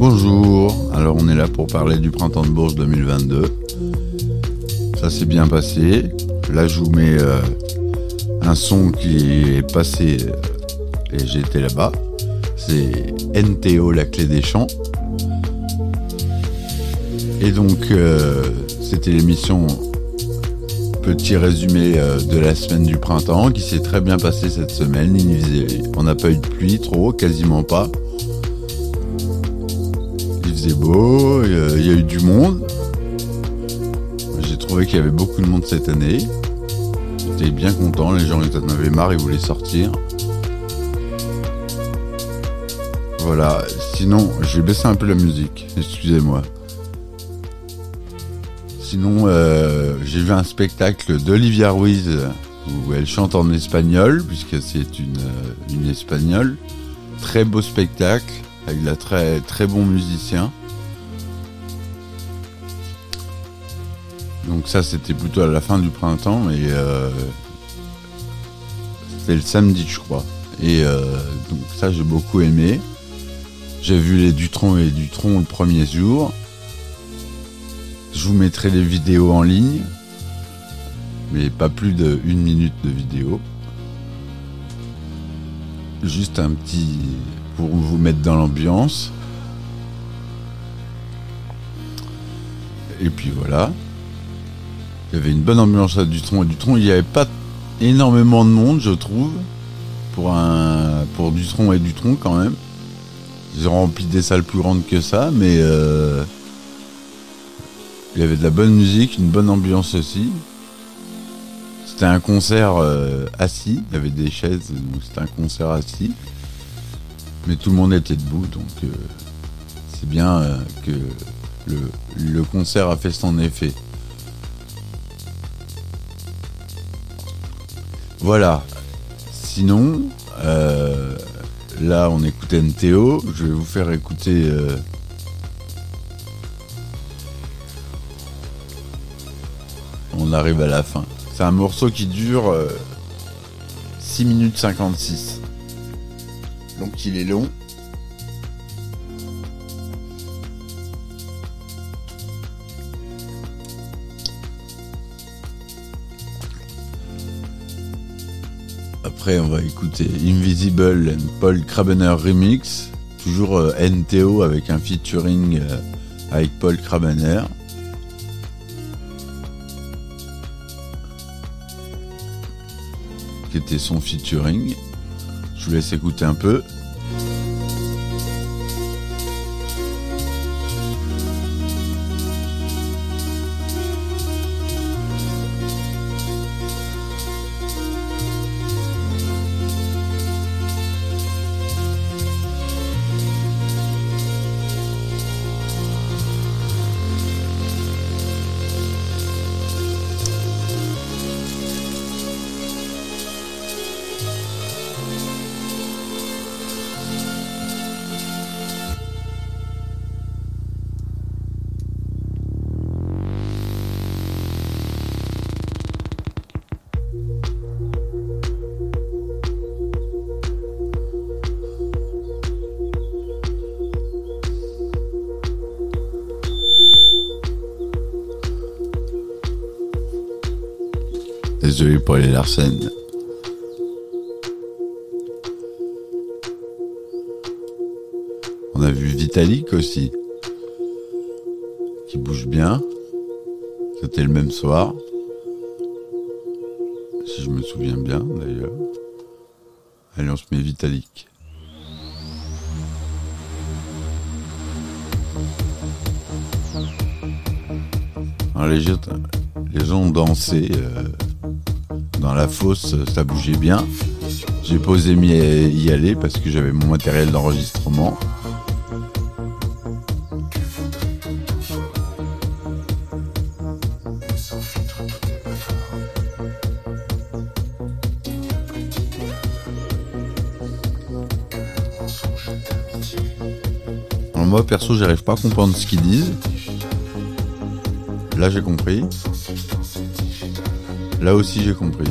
Bonjour, alors on est là pour parler du printemps de Bourges 2022. Ça s'est bien passé. Là je vous mets euh, un son qui est passé euh, et j'étais là-bas. C'est NTO, la clé des champs. Et donc euh, c'était l'émission petit résumé de la semaine du printemps qui s'est très bien passé cette semaine. On n'a pas eu de pluie trop, quasiment pas beau, il y a eu du monde. J'ai trouvé qu'il y avait beaucoup de monde cette année. J'étais bien content, les gens en avaient marre, ils voulaient sortir. Voilà, sinon, je vais baisser un peu la musique, excusez-moi. Sinon, euh, j'ai vu un spectacle d'Olivia Ruiz où elle chante en espagnol, puisque c'est une, une espagnole. Très beau spectacle avec de très très bon musicien. Donc ça c'était plutôt à la fin du printemps et euh, c'était le samedi je crois. Et euh, donc ça j'ai beaucoup aimé. J'ai vu les Dutron et Dutron le premier jour. Je vous mettrai les vidéos en ligne, mais pas plus d'une minute de vidéo. Juste un petit pour vous mettre dans l'ambiance. Et puis voilà. Il y avait une bonne ambiance à Dutron. Et Dutron, il n'y avait pas énormément de monde, je trouve. Pour, un, pour Dutron et Dutron, quand même. Ils ont rempli des salles plus grandes que ça, mais euh, il y avait de la bonne musique, une bonne ambiance aussi. C'était un concert euh, assis, il y avait des chaises, donc c'était un concert assis. Mais tout le monde était debout, donc euh, c'est bien que le, concert a fait son effet. Voilà. Sinon, euh, là on écoutait NTO. Je vais vous faire écouter. on arrive à la fin. C'est un morceau qui dure 6 minutes 56. Donc il est long. On va écouter Invisible and Paul Krabener Remix. Toujours euh, NTO avec un featuring euh, avec Paul Krabener. Qui était son featuring. Je vous laisse écouter un peu. Pour les Larsen. On a vu Vitalik aussi, qui bouge bien. C'était le même soir, si je me souviens bien d'ailleurs. Allez, on se met Vitalik. Les gens ont dansé. Euh, dans la fosse, ça bougeait bien. J'ai posé y aller parce que j'avais mon matériel d'enregistrement. moi perso j'arrive pas à comprendre ce qu'ils disent. Là j'ai compris. Là aussi j'ai compris.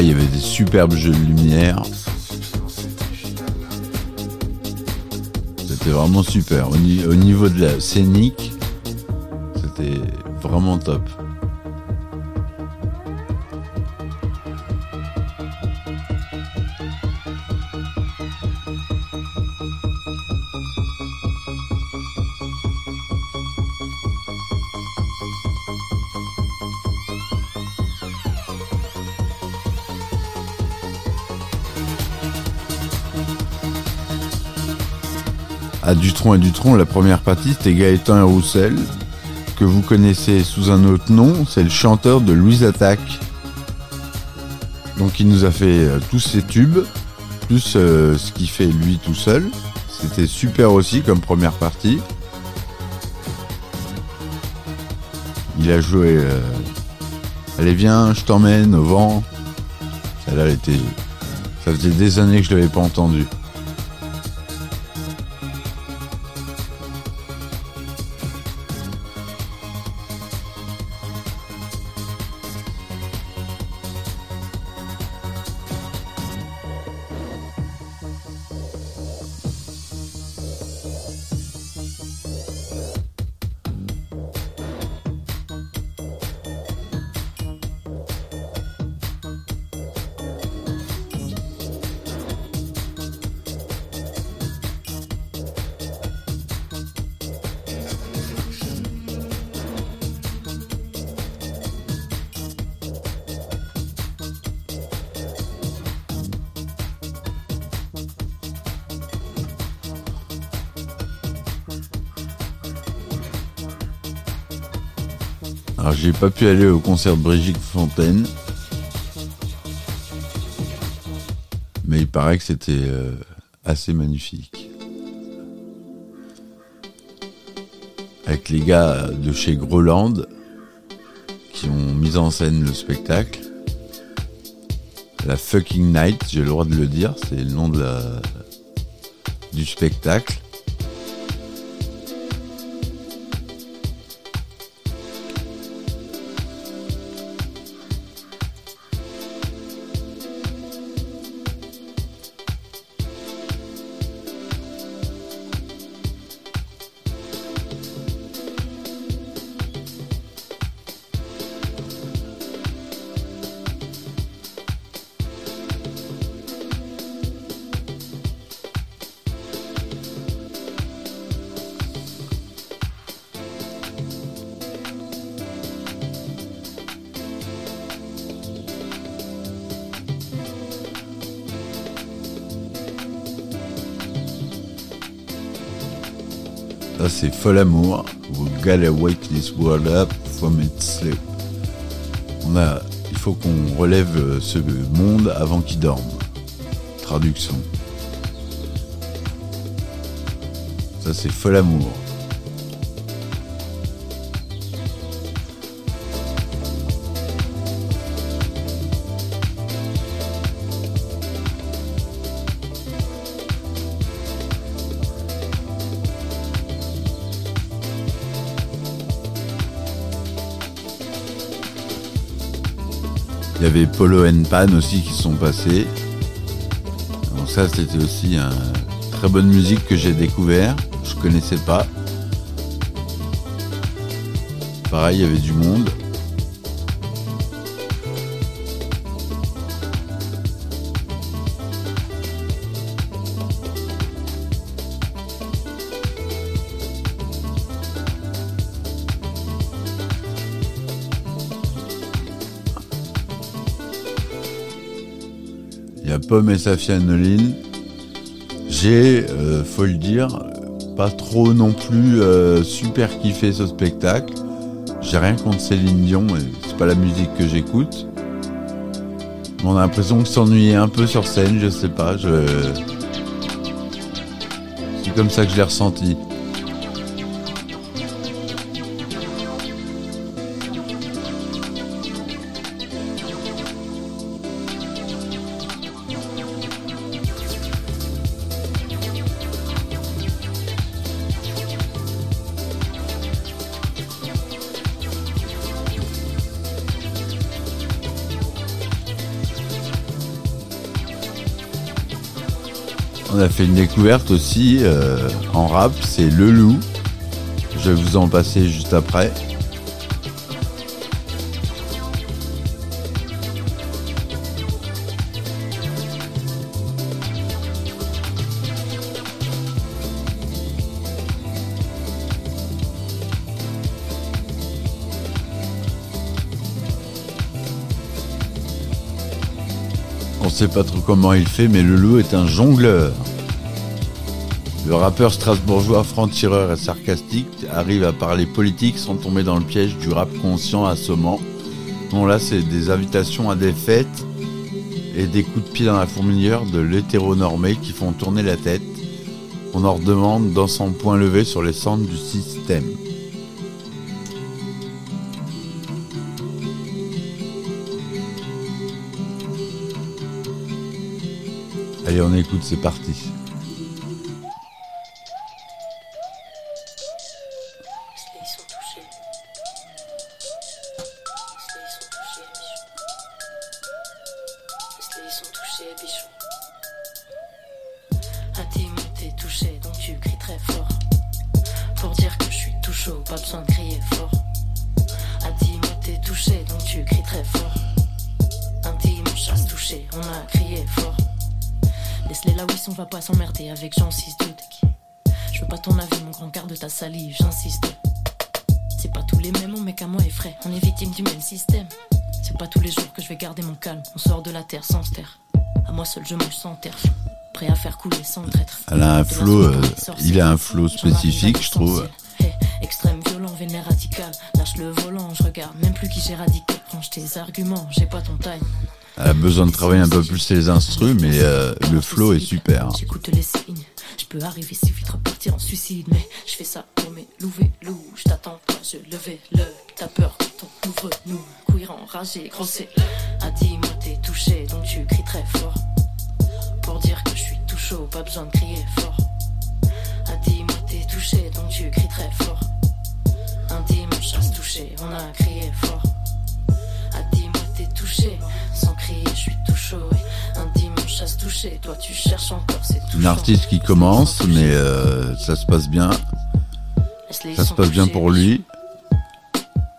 Il y avait des superbes jeux de lumière. C'était vraiment super. Au, niveau de la scénique, c'était vraiment top. À Dutron et Dutron, la première partie, c'était Gaëtan Roussel, que vous connaissez sous un autre nom, c'est le chanteur de Louise Attaque. Donc il nous a fait euh, tous ses tubes, plus euh, ce qu'il fait lui tout seul. C'était super aussi comme première partie. Il a joué euh, Allez viens, je t'emmène au vent. Ça faisait des années que je l'avais pas entendu. Alors j'ai pas pu aller au concert de Brigitte Fontaine. Mais il paraît que c'était euh, assez magnifique. Avec les gars de chez Groland qui ont mis en scène le spectacle. La fucking night, j'ai le droit de le dire, c'est le nom de du spectacle. Ça, c'est Fol Amour. We gotta wake this world up from its sleep. On a, il faut qu'on relève euh, ce monde avant qu'il dorme. Traduction. Ça, c'est Fol Amour. Polo and Pan aussi qui sont passés. Ça c'était aussi une très bonne musique que j'ai découvert. Je connaissais pas. Pareil, il y avait du monde. Pomme et Safia Noline. J'ai, euh, faut le dire, pas trop non plus euh, super kiffé ce spectacle. J'ai rien contre Céline Dion, c'est pas la musique que j'écoute. On a l'impression que s'ennuyer un peu sur scène, je sais pas. Je... C'est comme ça que je l'ai ressenti. Fait une découverte aussi euh, en rap, c'est Le Loup. Je vais vous en passer juste après. On sait pas trop comment il fait, mais le loup est un jongleur. Le rappeur strasbourgeois franc-tireur et sarcastique arrive à parler politique sans tomber dans le piège du rap conscient assommant. Bon là c'est des invitations à des fêtes et des coups de pied dans la fourmilière de l'hétéronormé qui font tourner la tête. On en redemande dans son point levé sur les centres du système. Allez, on écoute, c'est parti. Laisse-les là où ils sont, va pas s'emmerder avec Jean 6 doute. Je veux pas ton avis, mon grand quart de ta salive, j'insiste. C'est pas tous les mêmes, mon mec à moi est frais. On est victime du même système. C'est pas tous les jours que je vais garder mon calme. On sort de la terre sans se taire. À moi seul, je mange sans terre. Prêt à faire couler sans traître. Elle a un flow, euh, les il a un flow spécifique, je trouve. Hey, extrême, violent, vénère radical. Lâche le volant, je regarde même plus qui j'ai radiqué. Range tes arguments, j'ai pas ton time. Elle a besoin de travailler un peu plus les instrus, mais euh, le flow est super. J'écoute les signes. Je peux arriver si vite repartir en suicide, mais je fais ça pour mes louver loup. Je t'attends, toi, je levais le. T'as peur quand on ouvre nous. Courir enragé, grossé. Dit, moi t'es touché, donc tu cries très fort. Pour dire que je suis tout chaud, pas besoin de crier fort. Dit, moi t'es touché, donc tu cries très fort. Un dimanche chasse touché, on a crié toi tu cherches encore, c'est tout Une artiste qui commence, mais euh, ça se passe bien. Ça se passe bien pour lui.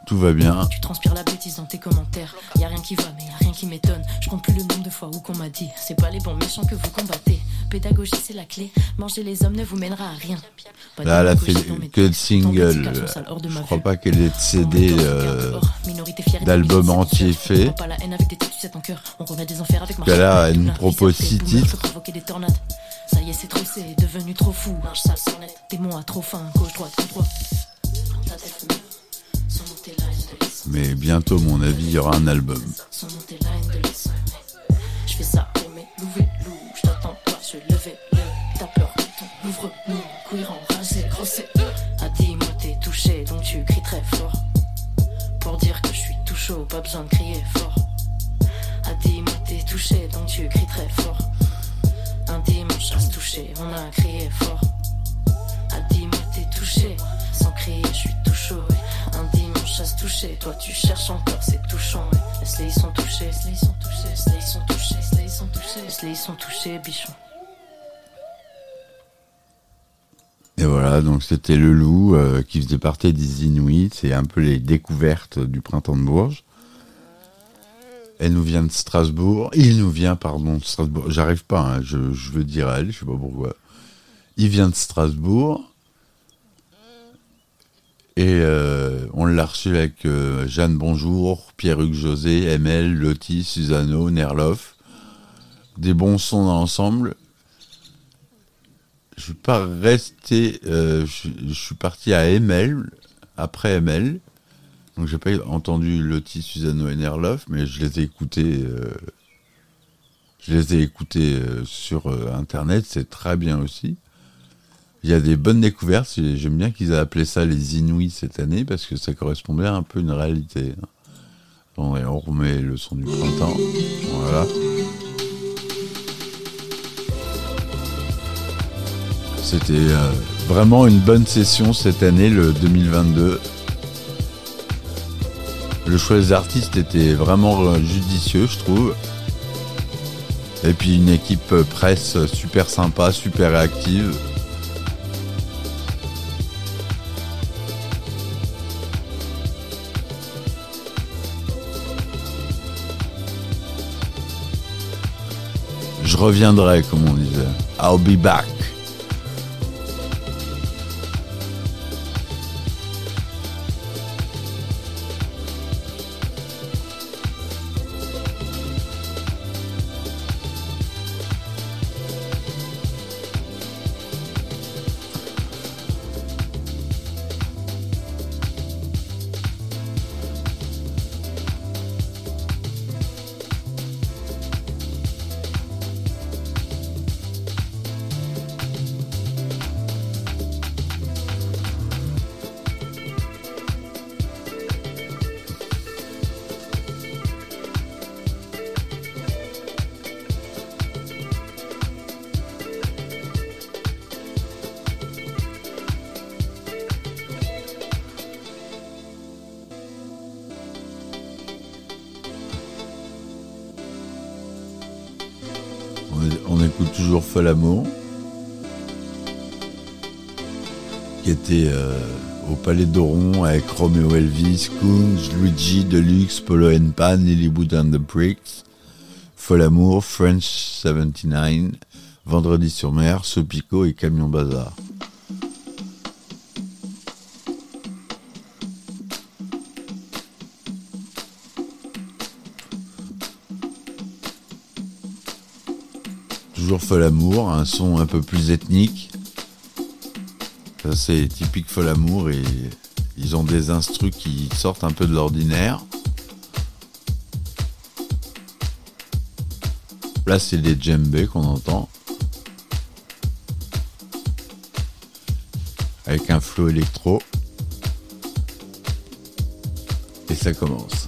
Tout va bien. Tu transpires la bêtise dans tes commentaires. Rien qui va, mais y a rien qui m'étonne. Je compte plus le nombre de fois où qu'on m'a dit. C'est pas les bons méchants que vous combattez. Pédagogie, c'est la clé. Manger les hommes ne vous mènera à rien. Pas Là, elle a fait que le single. Je crois pas qu'elle ait de CD euh, d'album entier fait. Que là, elle nous propose six titres. Ça y est, c'est trop, c'est devenu trop fou. Démon à trop faim, gauche, droite, tout Mais bientôt, mon avis, il y aura un album. Pas besoin de crier fort. A dit, moi touché, donc tu cries très fort. Un dimanche à toucher, on a crié fort. A dit, moi touché, sans crier, je suis à se toucher, toi tu cherches encore. Et voilà, donc c'était le loup euh, qui faisait partie des Inuits. C'est un peu les découvertes du printemps de Bourges. Elle nous vient de Strasbourg. Il nous vient, pardon, de Strasbourg. J'arrive pas, hein, je, je veux dire elle, je sais pas pourquoi. Il vient de Strasbourg. Et euh, on l'a reçu avec euh, Jeanne Bonjour, Pierre-Hugues José, ML, Lotti, Susano, Nerloff. Des bons sons dans l'ensemble. Je suis pas resté. euh, je, suis parti à ML, après ML. Donc j'ai pas entendu Lotti, Susano et Nerloff, mais je les ai écoutés. je les ai écoutés sur internet, c'est très bien aussi. Il y a des bonnes découvertes. J'aime bien qu'ils aient appelé ça les Inuits cette année parce que ça correspondait un peu à une réalité. hein. On remet le son du printemps. Voilà. C'était euh, vraiment une bonne session cette année, le 2022. Le choix des artistes était vraiment euh, judicieux, je trouve. Et puis une équipe presse super sympa, super réactive. Reviendrai, comme on disait. I'll be back. Écoute toujours Fol Amour, qui était euh, au Palais d'Oron avec Romeo Elvis, Kungs, Luigi, Deluxe, Polo and Pan, Lilywood and the Pricks, Fol Amour, French 79, Vendredi sur mer, Sopico et Camion Bazar. Toujours Fol Amour, un son un peu plus ethnique. Ça c'est typique Fol Amour et ils ont des instrus qui sortent un peu de l'ordinaire. Là c'est des djembés qu'on entend. Avec un flow électro. Et ça commence.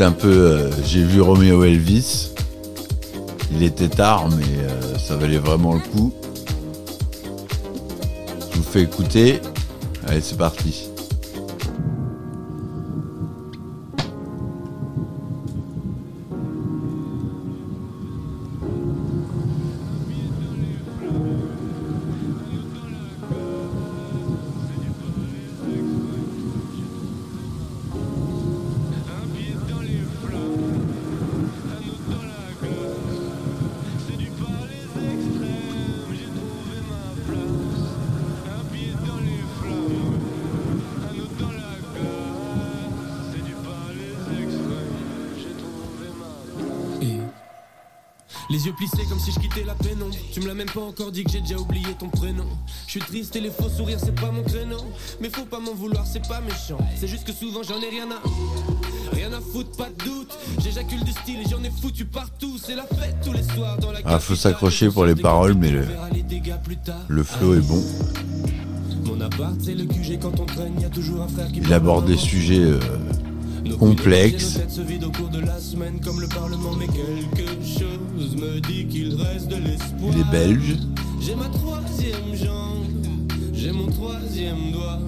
Un peu, euh, j'ai vu Romeo Elvis. Il était tard, mais euh, ça valait vraiment le coup. Je vous fais écouter. Allez, c'est parti. Pas encore dit que j'ai déjà oublié ton prénom. Je suis triste et les faux sourires, c'est pas mon créneau. Mais faut pas m'en vouloir, c'est pas méchant. C'est juste que souvent j'en ai rien à. Rien à foutre, pas de doute. J'éjacule du style et j'en ai foutu partout. C'est la fête tous les soirs dans la Ah, faut s'accrocher pour les paroles, mais le, le flow est bon. Mon appart, c'est le QG quand on traîne, y a toujours un frère qui Il aborde des sujets euh, l'espoir. Il est belge. J'ai ma troisième jambe, j'ai mon troisième doigt.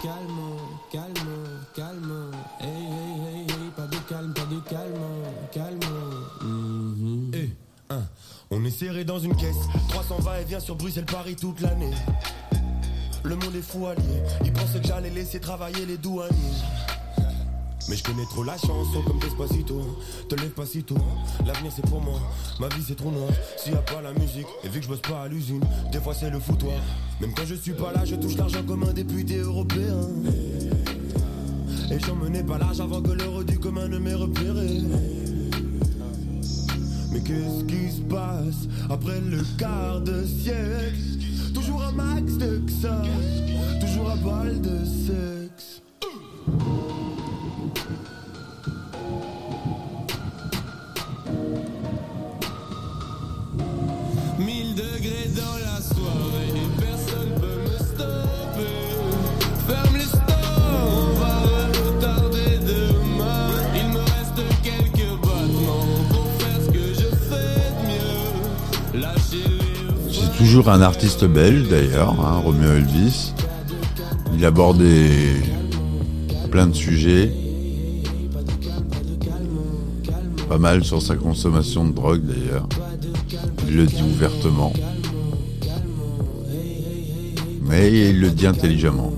Calme, calme, calme. Hey, hey, hey, hey, pas de calme, pas de calme, calme. Eh, hein, On est est serré dans une caisse. 300 va et vient sur Bruxelles-Paris toute l'année. Le monde est fou allié. Ils pensaient que j'allais laisser travailler les douaniers. Mais je connais trop la chanson oh, comme Despacito hein. Te lève pas si tôt, hein. l'avenir c'est pour moi. Ma vie c'est trop noir, s'il y a pas la musique Et vu que je bosse pas à l'usine, des fois c'est le foutoir. Même quand je suis pas là, je touche l'argent comme un député européen. Et j'en menais pas large avant que l'heure du commun ne m'ait repéré Mais qu'est-ce qui se passe après le quart de siècle? Toujours un max de XA, toujours un bal de 16 toujours un artiste belge d'ailleurs, hein, Romeo Elvis. Il abordait plein de sujets. Pas mal sur sa consommation de drogue d'ailleurs. Il le dit ouvertement. Mais il le dit intelligemment.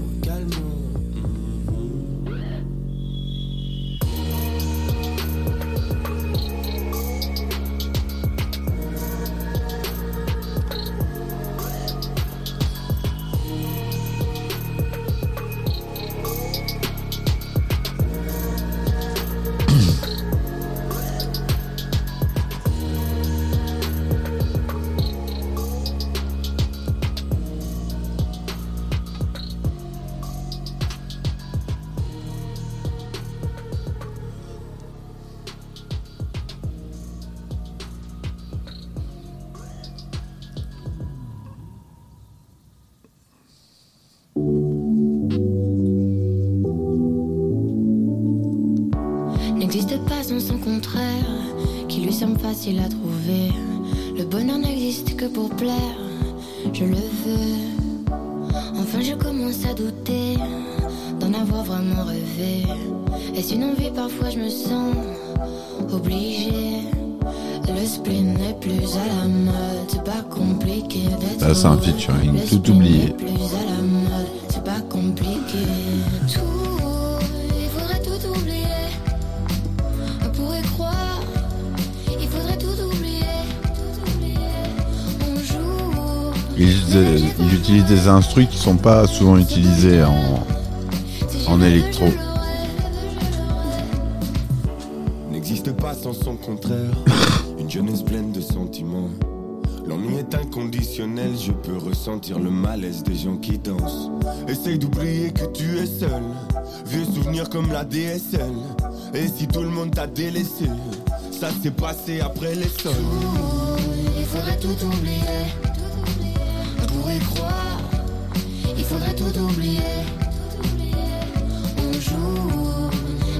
Sans son contraire, qui lui semble facile à trouver. Le bonheur n'existe que pour plaire, je le veux. Enfin, je commence à douter d'en avoir vraiment rêvé. Est-ce une envie Parfois, je me sens obligée. Le spleen n'est plus à la mode, c'est pas compliqué d'être. Là, c'est un featuring, tout oublié. n'est plus à utilise des instruments qui sont pas souvent utilisés en, électro. n'existe pas sans son contraire. Une jeunesse pleine de sentiments. L'ennui est inconditionnel, je peux ressentir le malaise des gens qui dansent. Essaye d'oublier que tu es seul. Vieux souvenirs comme la DSL. Et si tout le monde t'a délaissé, ça s'est passé après les sols. Il faudrait tout oublier. Pour y croire, faudrait tout oublier. On joue,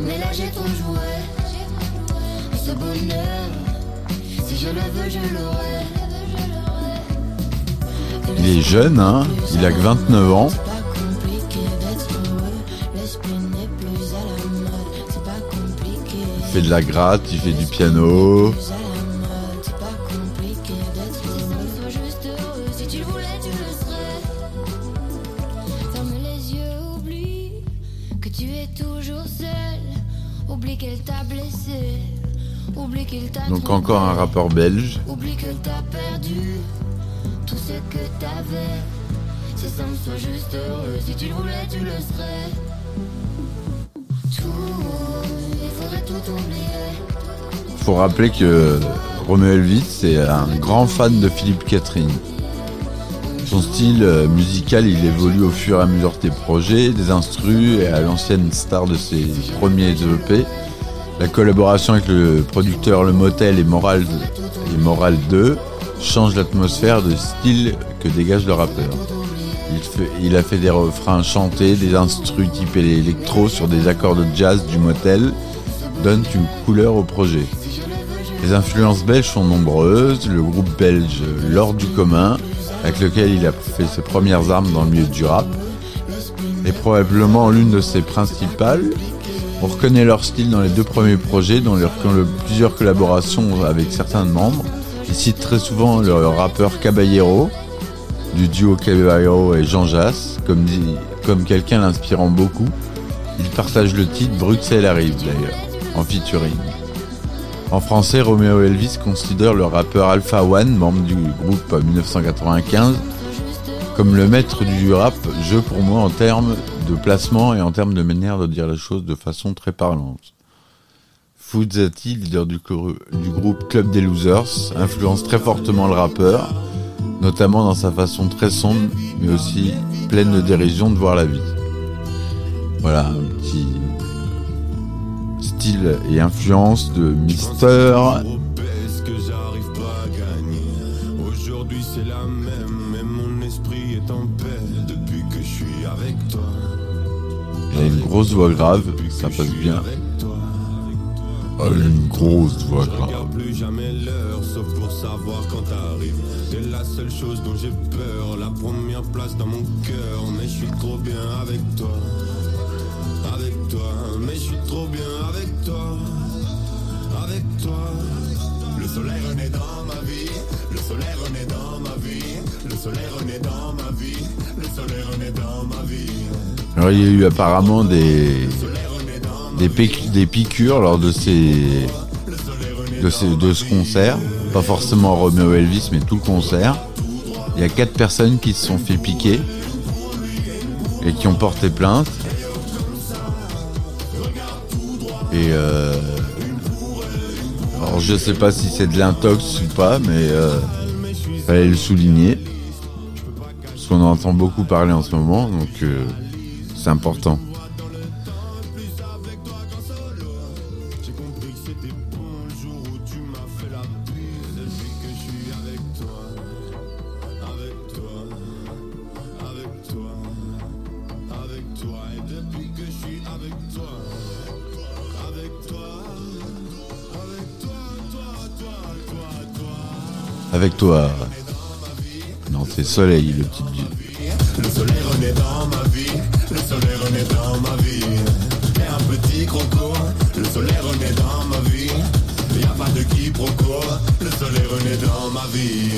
mais là j'ai trop joué. Ce bonheur, si je le veux, je l'aurai. Il est jeune, hein, il a que 29 ans. Il fait de la gratte, il fait du piano. Encore un rappeur belge. Oublie que t'as perdu tout ce que t'avais. C'est simple, sois juste heureux. Si tu le voulais, tu le serais. Tout, il faudrait tout oublier. Faut rappeler que Romeo Elvis c'est un grand fan de Philippe Catherine. Son style euh, musical, il évolue au fur et à mesure des projets, des instrus et à l'ancienne star de ses premiers EP. La collaboration avec le producteur Le Motel et Moral, et Moral 2 change l'atmosphère de style que dégage le rappeur. Il, a fait des refrains chantés, des instrus type électro sur des accords de jazz du motel, donnent une couleur au projet. Les influences belges sont nombreuses. Le groupe belge L'Or du commun, avec lequel il a fait ses premières armes dans le milieu du rap, est probablement l'une de ses principales. On reconnaît leur style dans les deux premiers projets, dont plusieurs collaborations avec certains membres. Il cite très souvent le rappeur Caballero, du duo Caballero et Jean Jass, comme, quelqu'un l'inspirant beaucoup. Il partage le titre Bruxelles arrive d'ailleurs, en featuring. En français, Romeo Elvis considère le rappeur Alpha One, membre du groupe 1995, comme le maître du rap, jeu pour moi en termes de placement et en termes de manière de dire les choses de façon très parlante. Fuzati, leader du, du, groupe Club des Losers, influence très fortement le rappeur, notamment dans sa façon très sombre, mais aussi pleine de dérision de voir la vie. Voilà, un petit style et influence de Mister. Il a une grosse voix grave, ça passe bien. Ah, une grosse voix grave. plus jamais l'heure, sauf pour savoir quand t'arrives. C'est la seule chose dont j'ai peur, la première place dans mon cœur. Mais je suis trop bien avec toi, avec toi. Mais je suis trop bien avec toi, avec toi. Le soleil renaît dans ma vie, le soleil renaît dans ma vie, le soleil renaît dans ma vie, le soleil renaît dans ma vie. Alors, il y a eu apparemment des, des, piqûres lors de ces, de, ces- de ce concert. Pas forcément Romeo Elvis, mais tout le concert. Il y a quatre personnes qui se sont fait piquer et qui ont porté plainte. Et euh, alors je sais pas si c'est de l'intox ou pas, mais euh, fallait le souligner. Parce qu'on en entend beaucoup parler en ce moment, donc euh, c'est important. Avec toi. Non, c'est Soleil, le petit dieu. Le soleil renaît dans ma vie dans ma vie. Et un petit croco Le soleil renaît dans ma vie. Y a pas de quiproquo Le soleil renaît dans ma vie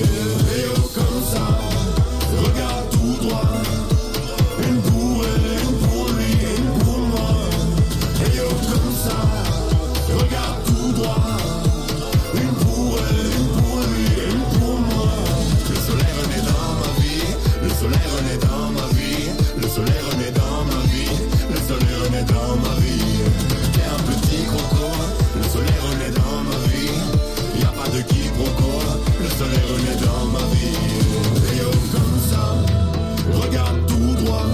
soleil comme ça Regarde tout droit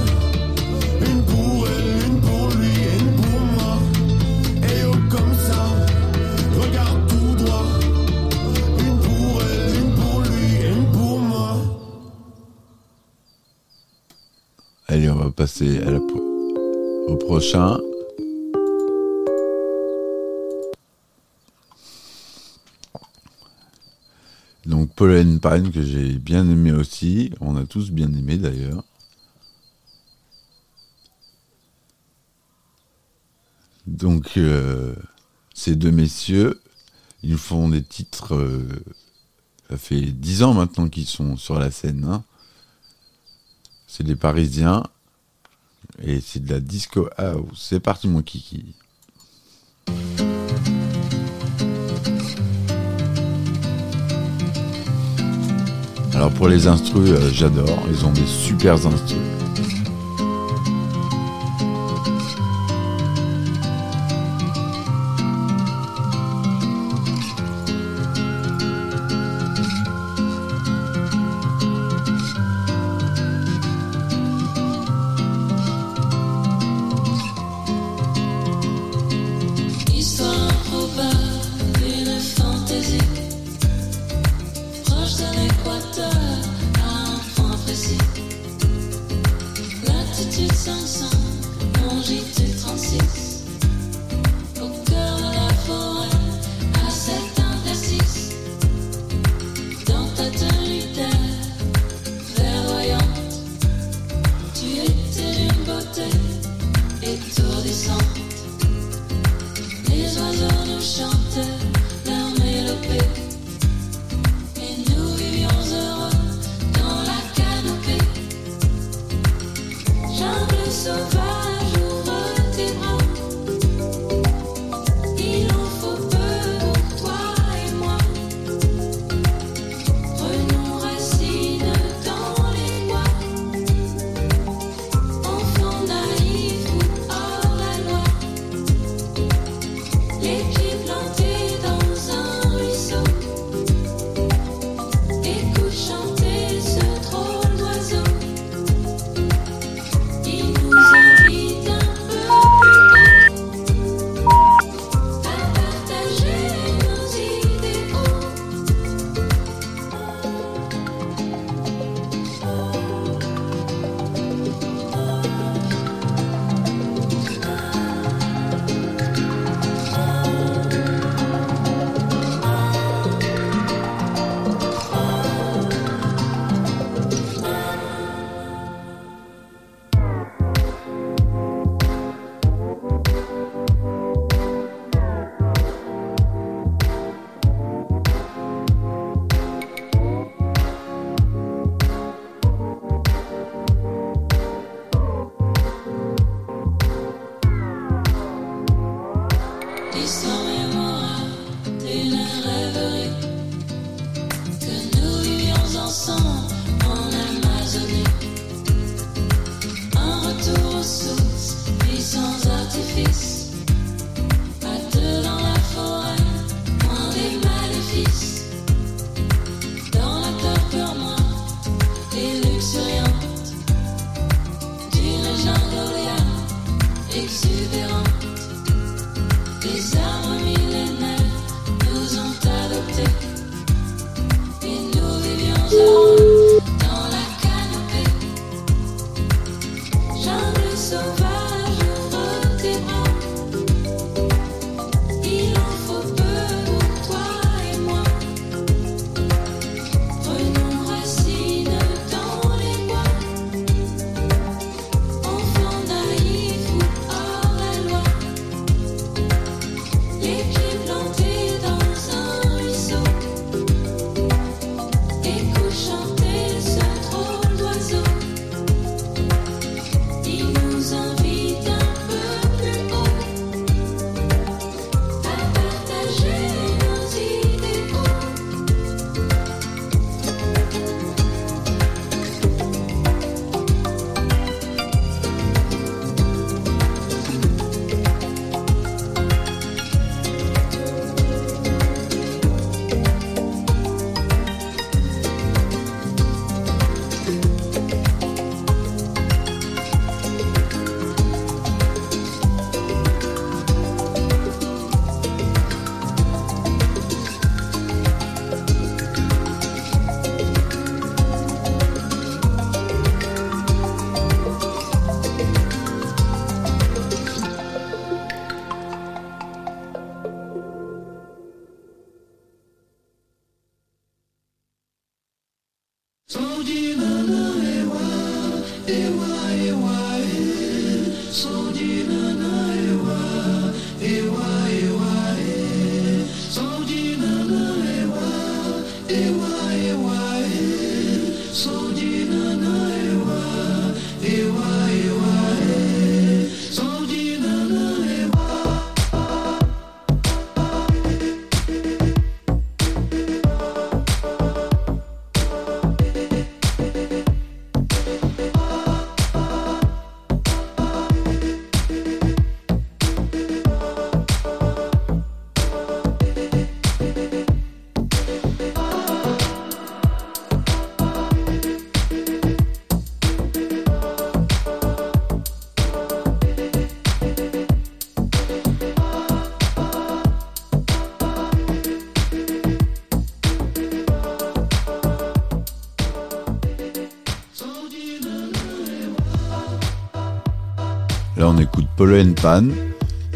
Une pour elle, une pour lui et une pour moi Et oh comme ça Regarde tout droit Une pour elle, une pour lui et une pour moi Allez, on va passer à la au prochain. Paul Pine que j'ai bien aimé aussi. On a tous bien aimé d'ailleurs. Donc euh, ces deux messieurs, ils font des titres. euh, ça fait dix ans maintenant qu'ils sont sur la scène. hein. C'est des Parisiens. Et c'est de la disco house. C'est parti mon kiki. Alors pour les instrus, euh, j'adore. Ils ont des super instrus.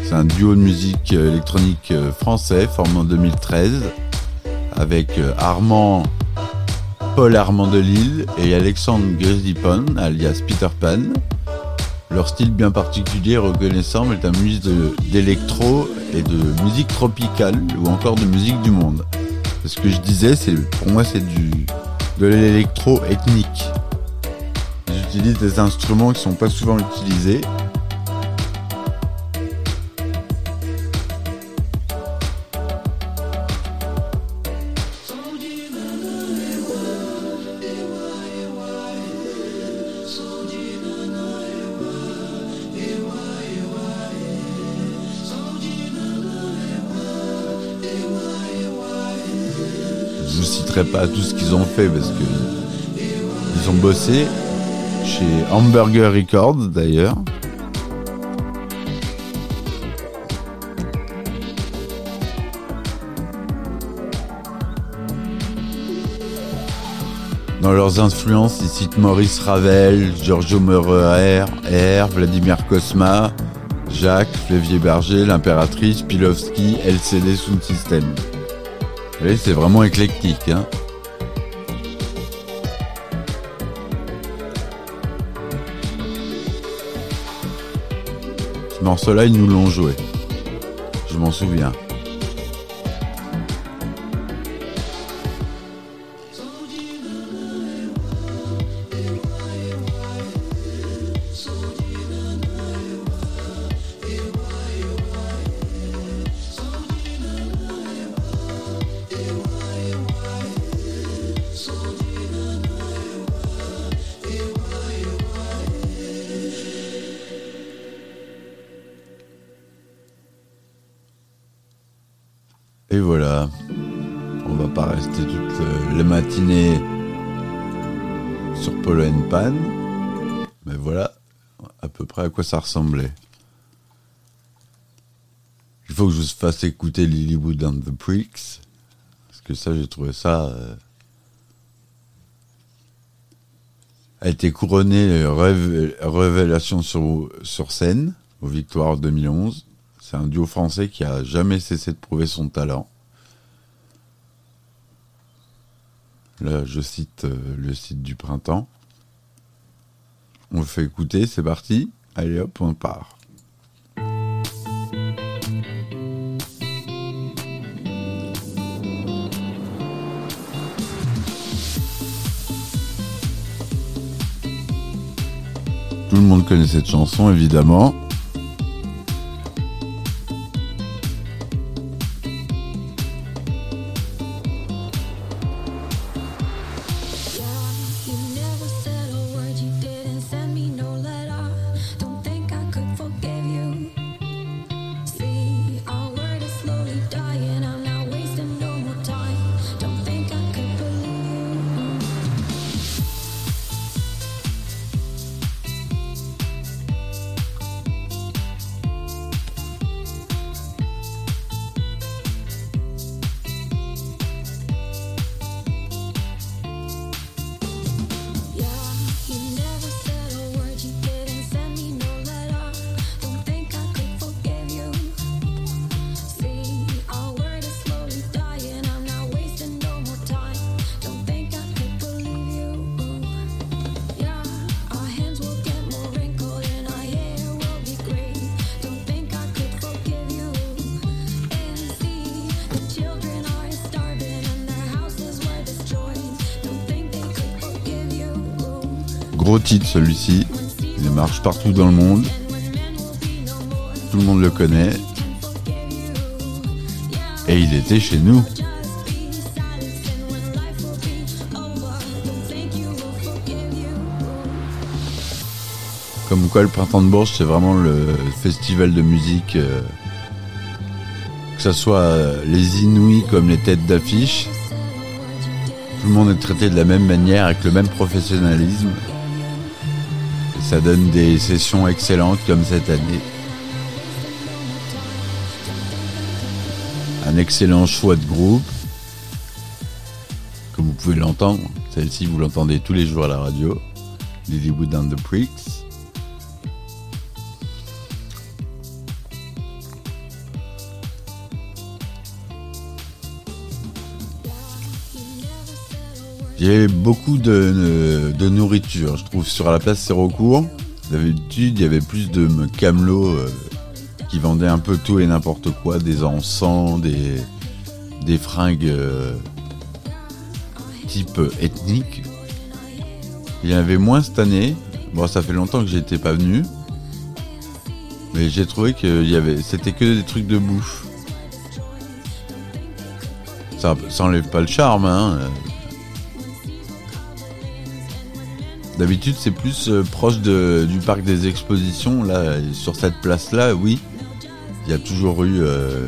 C'est un duo de musique euh, électronique euh, français formé en 2013 avec euh, Armand, Paul Armand de Lille et Alexandre Grisipon, alias Peter Pan. Leur style bien particulier et reconnaissable est un de- d'électro et de musique tropicale ou encore de musique du monde. Ce que je disais, c'est pour moi c'est du de l'électro ethnique. J'utilise des instruments qui sont pas souvent utilisés. Pas tout ce qu'ils ont fait parce que ils ont bossé chez Hamburger Records d'ailleurs. Dans leurs influences, ils citent Maurice Ravel, Giorgio Moroder, R, Vladimir Kosma, Jacques, Flevier Berger, l'Impératrice, Pilovski, LCD Sound System. C'est vraiment éclectique. Hein Ce morceau-là, ils nous l'ont joué. Je m'en souviens. Ça ressemblait. Il faut que je vous fasse écouter Lilywood and the Pricks. Parce que ça, j'ai trouvé ça. euh, a été couronné révé- révélation sur, sur scène aux Victoires 2011. C'est un duo français qui a jamais cessé de prouver son talent. Là, je cite euh, le site du printemps. On le fait écouter, c'est parti. Allez hop, on part. Tout le monde connaît cette chanson, évidemment. Gros titre celui-ci. Il marche partout dans le monde. Tout le monde le connaît. Et il était chez nous. Comme quoi, le printemps de Bourges, c'est vraiment le festival de musique. euh, que ce soit les Inouïs comme les têtes d'affiche. Tout le monde est traité de la même manière, avec le même professionnalisme. Ça donne des sessions excellentes comme cette année. Un excellent choix de groupe. Comme vous pouvez l'entendre, celle-ci vous l'entendez tous les jours à la radio. Lilywood and the Pricks. Il y avait beaucoup de, de nourriture, je trouve, sur la place Sérocourt. D'habitude, il y avait plus de camelots euh, qui vendaient un peu tout et n'importe quoi, des encens, des, fringues euh, type ethnique. Il y en avait moins cette année. Bon, ça fait longtemps que j'étais pas venu. Mais j'ai trouvé que c'était que des trucs de bouffe. Ça, ça enlève pas le charme, hein. D'habitude, c'est plus euh, proche de- du parc des expositions. Là, sur cette place-là, oui, il y a toujours eu euh,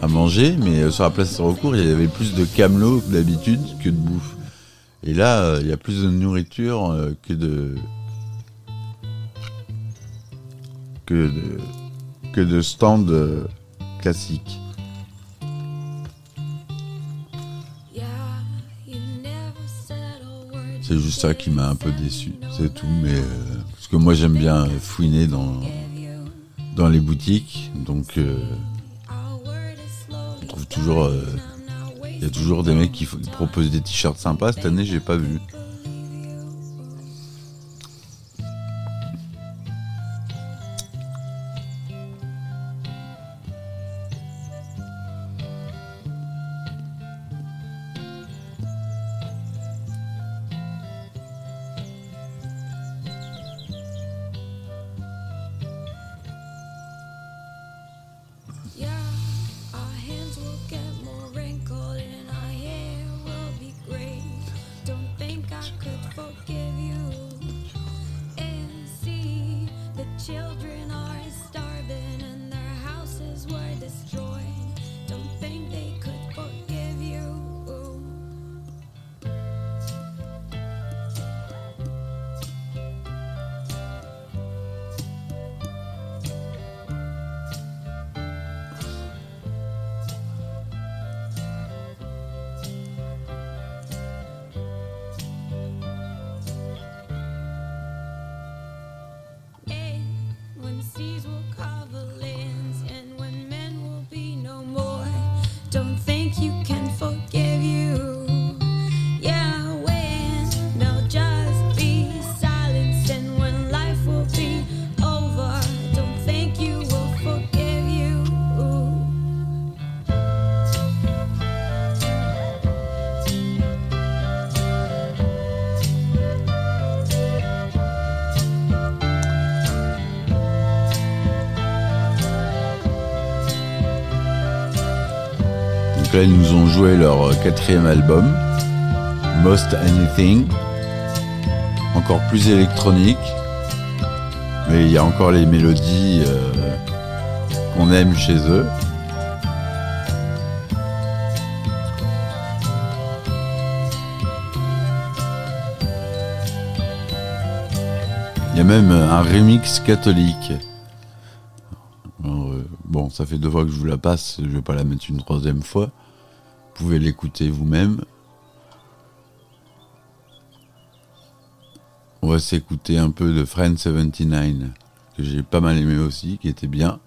à manger, mais euh, sur la place recours, il y avait plus de camelots d'habitude que de bouffe. Et là, il y a plus de nourriture que de que de que de stands classiques. C'est juste ça qui m'a un peu déçu, c'est tout. Mais euh, parce que moi, j'aime bien fouiner dans les boutiques, donc euh, on trouve toujours euh, il y a toujours des mecs qui proposent des t-shirts sympas. Cette année, j'ai pas vu. Nous ont joué leur euh, quatrième album, Most Anything, encore plus électronique, mais il y a encore les mélodies euh, qu'on aime chez eux. Il y a même un remix catholique. Euh, bon, ça fait deux fois que je vous la passe, je vais pas la mettre une troisième fois. Vous pouvez l'écouter vous-même. On va s'écouter un peu de Friend 79, que j'ai pas mal aimé aussi, qui était bien.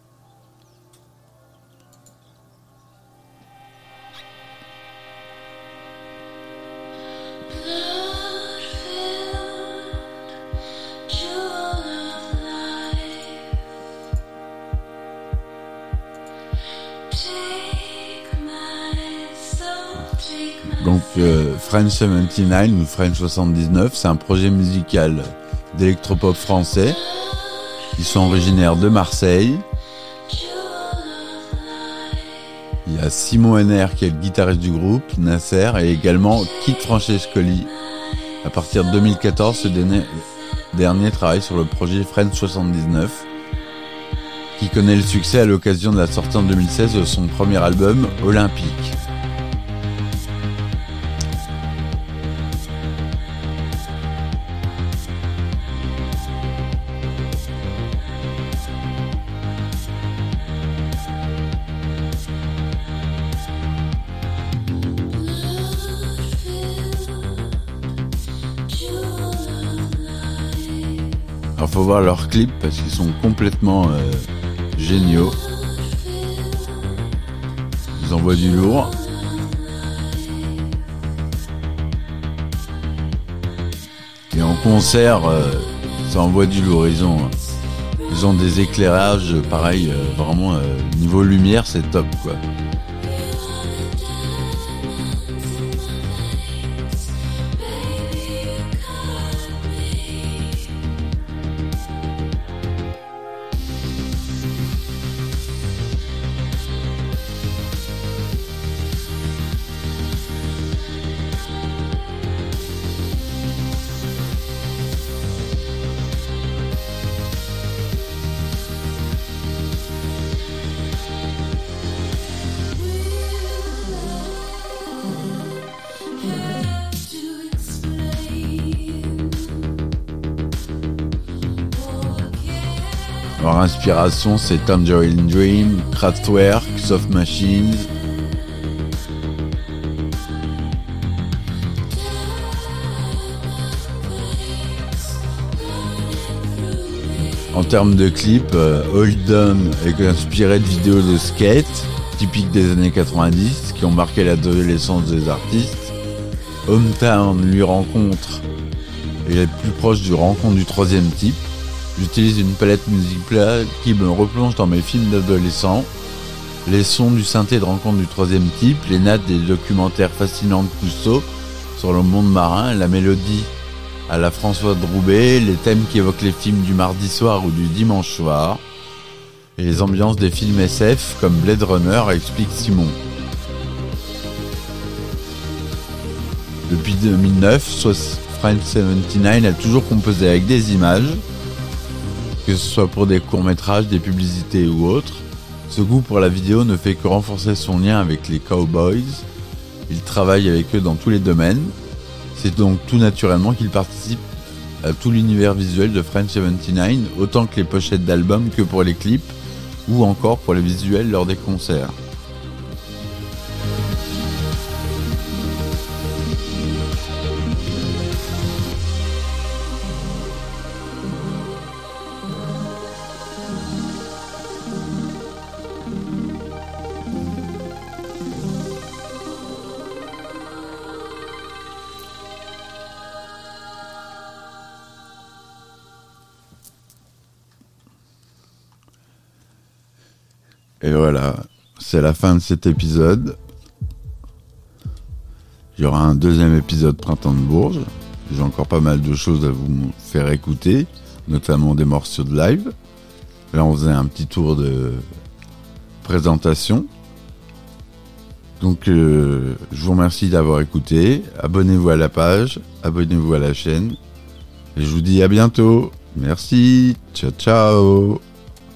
French 79 ou French 79, c'est un projet musical d'électropop français. Ils sont originaires de Marseille. Il y a Simon Henner qui est le guitariste du groupe, Nasser, et également Kit Francescoli. À partir de 2014, ce dernier, travaille sur le projet French 79, qui connaît le succès à l'occasion de la sortie en 2016 de son premier album, Olympique. Clips parce qu'ils sont complètement euh, géniaux. Ils envoient du lourd. Et en concert, euh, ça envoie du lourd. Ils ont, des éclairages, pareil, euh, vraiment, euh, niveau lumière, c'est top, quoi. Leur inspiration, c'est Tangerine Dream, Kraftwerk, Soft Machines. En termes de clips, euh, Holden est inspiré de vidéos de skate, typiques des années 90, qui ont marqué l'adolescence des artistes. Hometown lui rencontre et est plus proche du rencontre du troisième type. J'utilise une palette musicale qui me replonge dans mes films d'adolescents. Les sons du synthé de rencontre du troisième type, les nattes des documentaires fascinants de Cousteau sur le monde marin, la mélodie à la François Droubet, les thèmes qui évoquent les films du mardi soir ou du dimanche soir, et les ambiances des films SF comme Blade Runner, explique Simon. Depuis 2009, soit French 79 a toujours composé avec des images, que ce soit pour des courts-métrages, des publicités ou autres. Ce goût pour la vidéo ne fait que renforcer son lien avec les Cowboys. Il travaille avec eux dans tous les domaines. C'est donc tout naturellement qu'il participe à tout l'univers visuel de French 79, autant que les pochettes d'albums que pour les clips, ou encore pour les visuels lors des concerts. Et voilà, c'est la fin de cet épisode. Il y aura un deuxième épisode Printemps de Bourges. J'ai encore pas mal de choses à vous faire écouter, notamment des morceaux de live. Là, on faisait un petit tour de présentation. Donc, euh, je vous remercie d'avoir écouté. Abonnez-vous à la page, abonnez-vous à la chaîne. Et je vous dis à bientôt. Merci. Ciao, ciao.